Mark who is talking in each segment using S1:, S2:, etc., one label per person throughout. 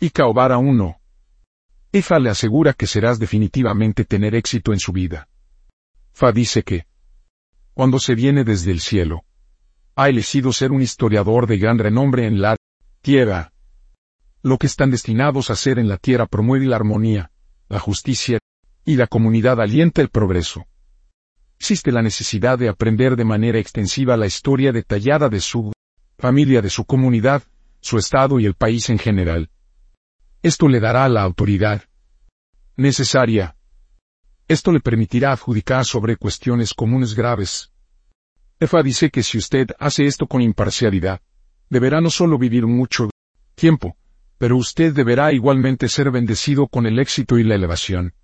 S1: y Kaobara 1. Ifa le asegura que serás definitivamente tener éxito en su vida. Fa dice que, cuando se viene desde el cielo, ha elegido ser un historiador de gran renombre en la tierra. Lo que están destinados a hacer en la tierra promueve la armonía, la justicia, y la comunidad alienta el progreso. Existe la necesidad de aprender de manera extensiva la historia detallada de su familia, de su comunidad, su estado y el país en general. Esto le dará la autoridad necesaria. Esto le permitirá adjudicar sobre cuestiones comunes graves. Efa dice que si usted hace esto con imparcialidad, deberá no solo vivir mucho tiempo, pero usted deberá igualmente ser bendecido con el éxito y la elevación.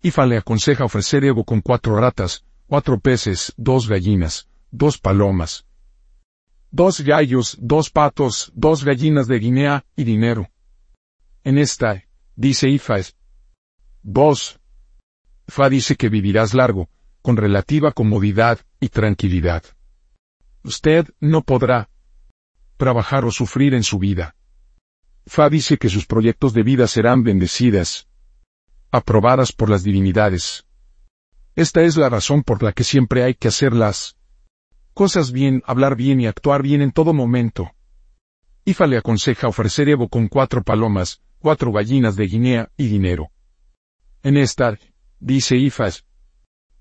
S1: Ifa le aconseja ofrecer ego con cuatro ratas, cuatro peces, dos gallinas, dos palomas, dos gallos, dos patos, dos gallinas de Guinea y dinero. En esta, dice Ifa vos. Fa dice que vivirás largo, con relativa comodidad y tranquilidad. Usted no podrá trabajar o sufrir en su vida. Fa dice que sus proyectos de vida serán bendecidas, aprobadas por las divinidades. Esta es la razón por la que siempre hay que hacer las cosas bien, hablar bien y actuar bien en todo momento. Ifa le aconseja ofrecer Evo con cuatro palomas, cuatro gallinas de Guinea y dinero. En esta, dice Ifas.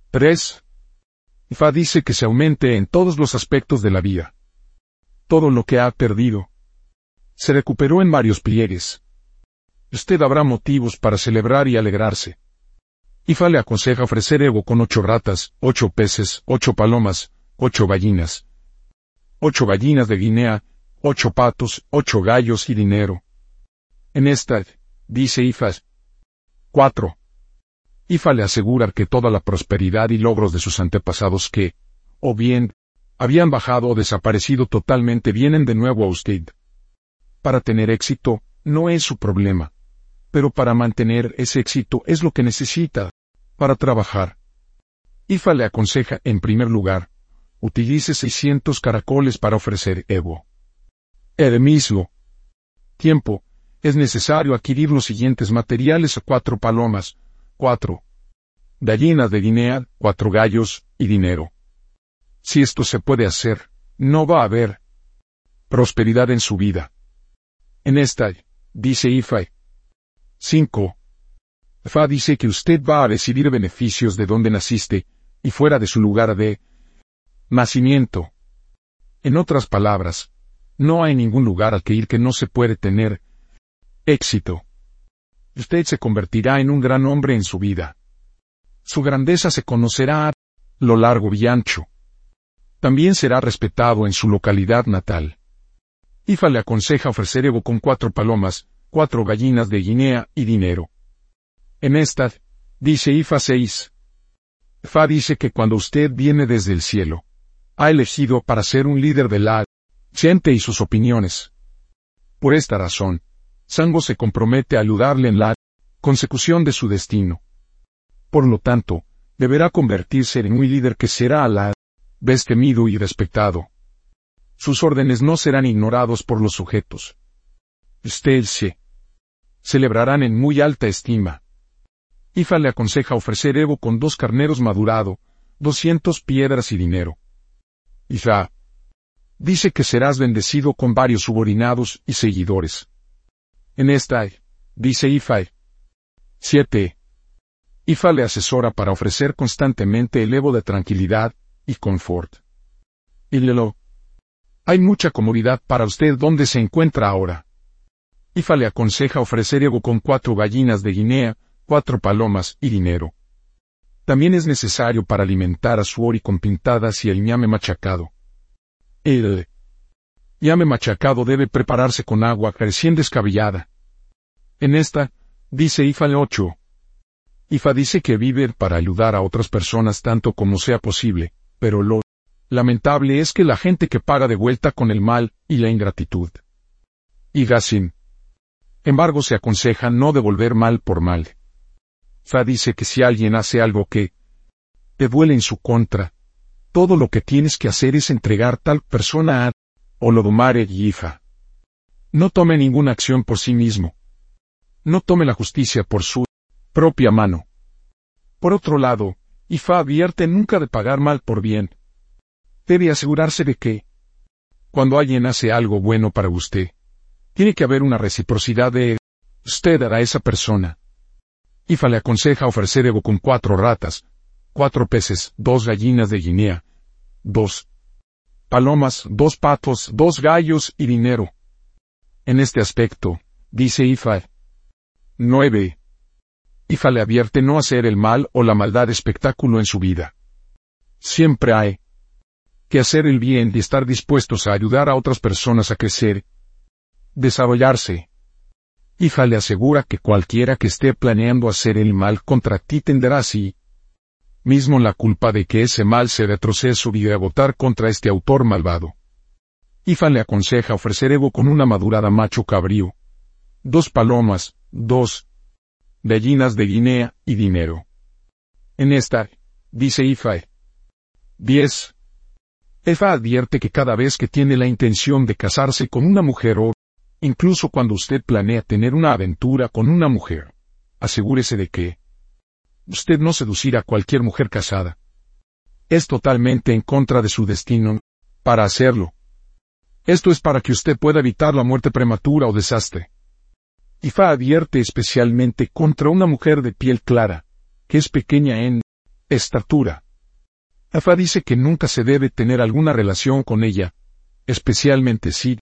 S1: 3. Ifa dice que se aumente en todos los aspectos de la vida. Todo lo que ha perdido. Se recuperó en varios pliegues. Usted habrá motivos para celebrar y alegrarse. Ifa le aconseja ofrecer ego con ocho ratas, ocho peces, ocho palomas, ocho gallinas. Ocho gallinas de Guinea, ocho patos, ocho gallos y dinero. En esta, dice Ifas. 4. Ifa le asegura que toda la prosperidad y logros de sus antepasados que, o bien, habían bajado o desaparecido totalmente vienen de nuevo a usted. Para tener éxito, no es su problema. Pero para mantener ese éxito es lo que necesita. Para trabajar. Ifa le aconseja, en primer lugar, utilice 600 caracoles para ofrecer Evo. El tiempo, es necesario adquirir los siguientes materiales a cuatro palomas, cuatro gallinas de Guinea, cuatro gallos y dinero. Si esto se puede hacer, no va a haber prosperidad en su vida. En esta, dice Ifai. 5. Fa dice que usted va a recibir beneficios de donde naciste, y fuera de su lugar de nacimiento. En otras palabras, no hay ningún lugar al que ir que no se puede tener éxito usted se convertirá en un gran hombre en su vida. Su grandeza se conocerá a lo largo y ancho. También será respetado en su localidad natal. Ifa le aconseja ofrecer Evo con cuatro palomas, cuatro gallinas de Guinea y dinero. En esta, dice Ifa 6. Fa dice que cuando usted viene desde el cielo, ha elegido para ser un líder de la gente y sus opiniones. Por esta razón, Sango se compromete a ayudarle en la consecución de su destino. Por lo tanto, deberá convertirse en un líder que será a la vez temido y respetado. Sus órdenes no serán ignorados por los sujetos. Usted se celebrarán en muy alta estima. Ifa le aconseja ofrecer Evo con dos carneros madurado, doscientos piedras y dinero. Ifa dice que serás bendecido con varios subordinados y seguidores. En esta, dice Ifai. 7. Ifa le asesora para ofrecer constantemente el Evo de tranquilidad y confort. Y lelo. Hay mucha comodidad para usted donde se encuentra ahora. Ifa le aconseja ofrecer Evo con cuatro gallinas de Guinea, cuatro palomas y dinero. También es necesario para alimentar a su ori con pintadas y el ñame machacado. El llame machacado debe prepararse con agua recién descabellada. En esta, dice Ifa 8. Ifa dice que vive para ayudar a otras personas tanto como sea posible, pero lo lamentable es que la gente que paga de vuelta con el mal y la ingratitud. Y Gassin. Embargo se aconseja no devolver mal por mal. Fa dice que si alguien hace algo que te duele en su contra, todo lo que tienes que hacer es entregar tal persona a Olodomare y Ifa. No tome ninguna acción por sí mismo, no tome la justicia por su propia mano. Por otro lado, Ifa advierte nunca de pagar mal por bien. Debe asegurarse de que, cuando alguien hace algo bueno para usted, tiene que haber una reciprocidad de usted a esa persona. Ifa le aconseja ofrecer ego con cuatro ratas, cuatro peces, dos gallinas de Guinea, dos palomas, dos patos, dos gallos y dinero. En este aspecto, dice Ifa. 9. Ifa le advierte no hacer el mal o la maldad espectáculo en su vida. Siempre hay que hacer el bien y estar dispuestos a ayudar a otras personas a crecer, desarrollarse. Ifa le asegura que cualquiera que esté planeando hacer el mal contra ti tendrá así mismo la culpa de que ese mal se retroceso y de votar contra este autor malvado. Ifa le aconseja ofrecer ego con una madurada macho cabrío, dos palomas, dos gallinas de Guinea y dinero. En esta, dice Ifa. 10. Ifa advierte que cada vez que tiene la intención de casarse con una mujer o, incluso cuando usted planea tener una aventura con una mujer, asegúrese de que, usted no seducirá a cualquier mujer casada. Es totalmente en contra de su destino, para hacerlo. Esto es para que usted pueda evitar la muerte prematura o desastre. Ifa advierte especialmente contra una mujer de piel clara, que es pequeña en estatura. Ifa dice que nunca se debe tener alguna relación con ella, especialmente si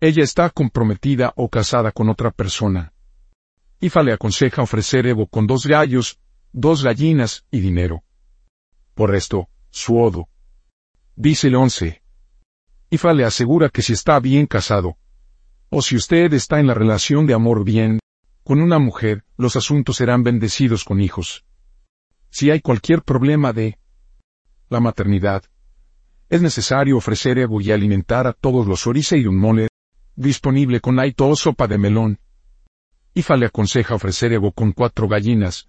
S1: ella está comprometida o casada con otra persona. Ifa le aconseja ofrecer Evo con dos gallos, dos gallinas y dinero. Por esto, suodo. Dice el once. Ifa le asegura que si está bien casado, o si usted está en la relación de amor bien, con una mujer, los asuntos serán bendecidos con hijos. Si hay cualquier problema de la maternidad, es necesario ofrecer ego y alimentar a todos los orice y un mole, disponible con aito o sopa de melón. Ifa le aconseja ofrecer ego con cuatro gallinas,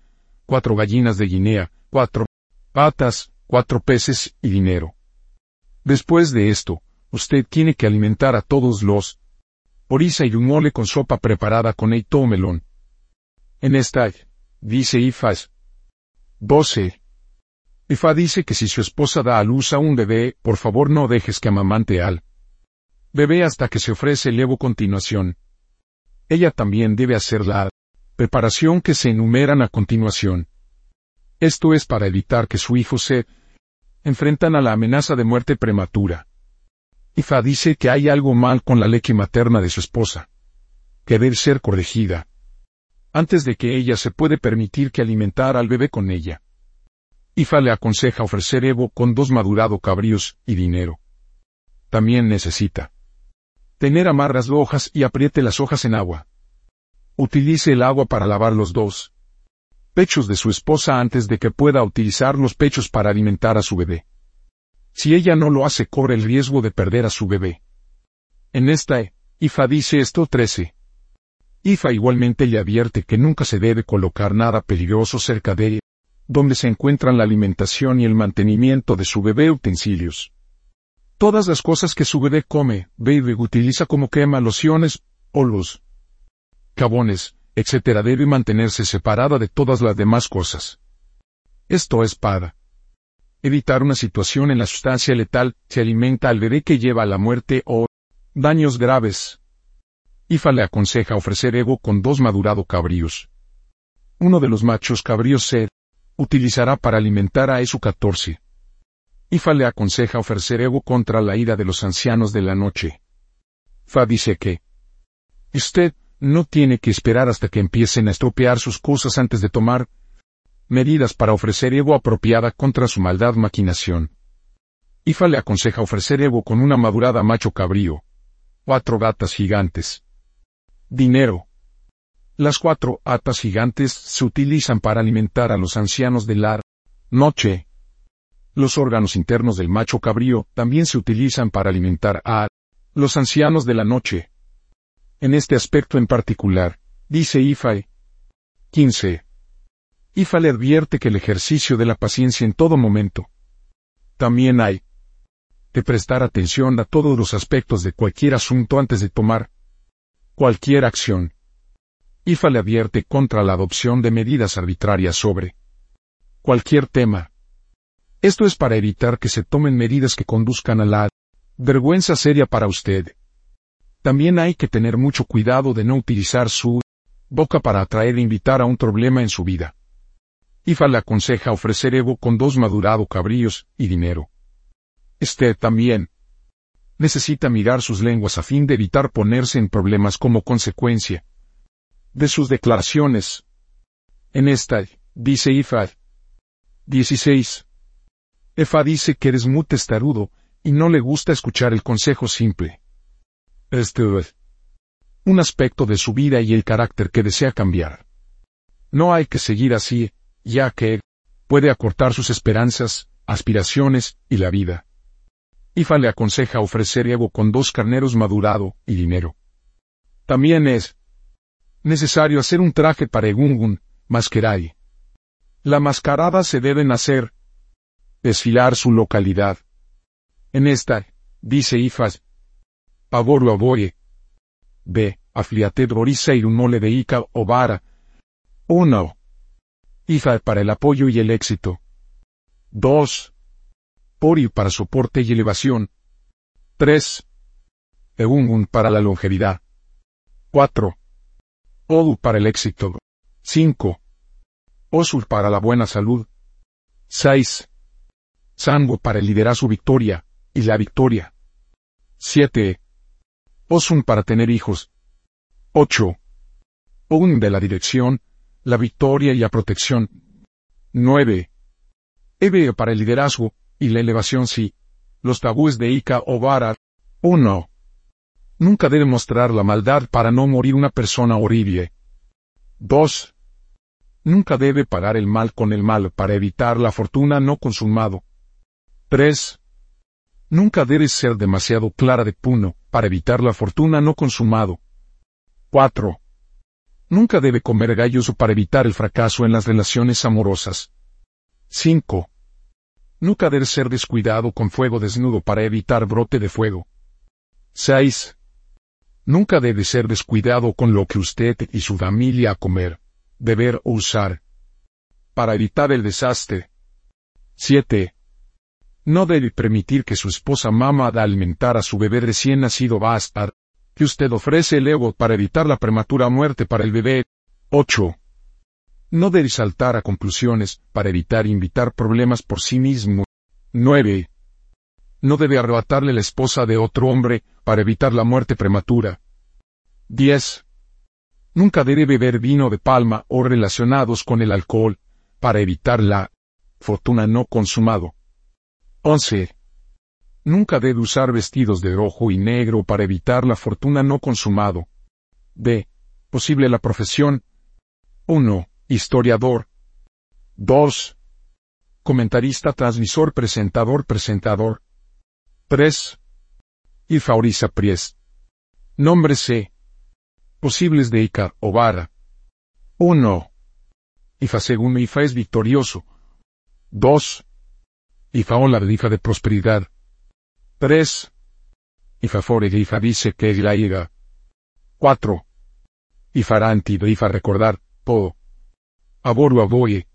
S1: cuatro gallinas de Guinea, cuatro patas, cuatro peces y dinero. Después de esto, usted tiene que alimentar a todos los orisa y un mole con sopa preparada con eito melón. En esta, dice Ifas. 12. Ifa dice que si su esposa da a luz a un bebé, por favor no dejes que amamante al bebé hasta que se ofrece el Evo continuación. Ella también debe hacer la preparación que se enumeran a continuación. Esto es para evitar que su hijo se enfrentan a la amenaza de muerte prematura. Ifa dice que hay algo mal con la leche materna de su esposa, que debe ser corregida, antes de que ella se puede permitir que alimentar al bebé con ella. Ifa le aconseja ofrecer Evo con dos madurado cabríos y dinero. También necesita tener amarras hojas y apriete las hojas en agua. Utilice el agua para lavar los dos pechos de su esposa antes de que pueda utilizar los pechos para alimentar a su bebé. Si ella no lo hace, corre el riesgo de perder a su bebé. En esta, Ifa dice esto 13. Ifa igualmente le advierte que nunca se debe colocar nada peligroso cerca de ella, donde se encuentran la alimentación y el mantenimiento de su bebé utensilios. Todas las cosas que su bebé come, bebe utiliza como quema lociones, o luz cabones, etc. debe mantenerse separada de todas las demás cosas. Esto es para evitar una situación en la sustancia letal se alimenta al bebé que lleva a la muerte o daños graves. Ifa le aconseja ofrecer ego con dos madurado cabríos. Uno de los machos cabríos se utilizará para alimentar a su 14. Ifa le aconseja ofrecer ego contra la ira de los ancianos de la noche. Fa dice que usted no tiene que esperar hasta que empiecen a estropear sus cosas antes de tomar medidas para ofrecer ego apropiada contra su maldad maquinación. Ifa le aconseja ofrecer ego con una madurada macho cabrío. Cuatro gatas gigantes. Dinero. Las cuatro atas gigantes se utilizan para alimentar a los ancianos de la noche. Los órganos internos del macho cabrío también se utilizan para alimentar a los ancianos de la noche. En este aspecto en particular, dice Ifae. 15. Ifa le advierte que el ejercicio de la paciencia en todo momento. También hay de prestar atención a todos los aspectos de cualquier asunto antes de tomar cualquier acción. IFA le advierte contra la adopción de medidas arbitrarias sobre cualquier tema. Esto es para evitar que se tomen medidas que conduzcan a la vergüenza seria para usted. También hay que tener mucho cuidado de no utilizar su boca para atraer e invitar a un problema en su vida. IFA le aconseja ofrecer Evo con dos madurado cabrillos y dinero. Este también necesita mirar sus lenguas a fin de evitar ponerse en problemas como consecuencia de sus declaraciones. En esta, dice IFA. 16. Efa dice que eres muy testarudo, y no le gusta escuchar el consejo simple. Este es un aspecto de su vida y el carácter que desea cambiar. No hay que seguir así, ya que puede acortar sus esperanzas, aspiraciones y la vida. Ifa le aconseja ofrecer Evo con dos carneros madurado y dinero. También es necesario hacer un traje para Egungun, Masqueray. La mascarada se deben hacer. Desfilar su localidad. En esta, dice Ifas. Pavoru aboye. B. Afliated un mole de Ica o Vara. 1. IFA para el apoyo y el éxito. 2. Pori para soporte y elevación. 3. Egungun para la longevidad. 4. Odu para el éxito. 5. Osur para la buena salud. 6. Sango para el liderazgo victoria, y la victoria. 7. Osun para tener hijos. 8. Un de la dirección, la victoria y la protección. 9. Ebe para el liderazgo, y la elevación sí. Los tabúes de Ica o Vara. 1. Nunca debe mostrar la maldad para no morir una persona horrible. 2. Nunca debe pagar el mal con el mal para evitar la fortuna no consumado. 3. Nunca debe ser demasiado clara de puno para evitar la fortuna no consumado. 4. Nunca debe comer gallos para evitar el fracaso en las relaciones amorosas. 5. Nunca debe ser descuidado con fuego desnudo para evitar brote de fuego. 6. Nunca debe ser descuidado con lo que usted y su familia comer, beber o usar. Para evitar el desastre. 7. No debe permitir que su esposa mama de alimentar a su bebé recién nacido basta, que usted ofrece el ego para evitar la prematura muerte para el bebé. 8. No debe saltar a conclusiones para evitar invitar problemas por sí mismo. 9 no debe arrebatarle la esposa de otro hombre, para evitar la muerte prematura. 10. Nunca debe beber vino de palma o relacionados con el alcohol, para evitar la fortuna no consumado. 11. Nunca debe usar vestidos de rojo y negro para evitar la fortuna no consumado. D. Posible la profesión. 1. Historiador. 2. Comentarista transmisor presentador presentador. 3. Ifaurisa Priest. Nombre C. Posibles de Ica o Vara. 1. Ifa segundo Ifa es victorioso. 2. Ifa hola de Ifa de prosperidad. 3. Ifa fore de Ifa dice que es la iga. 4. Ifaranti de Ifa recordar, po. Aboru aboye.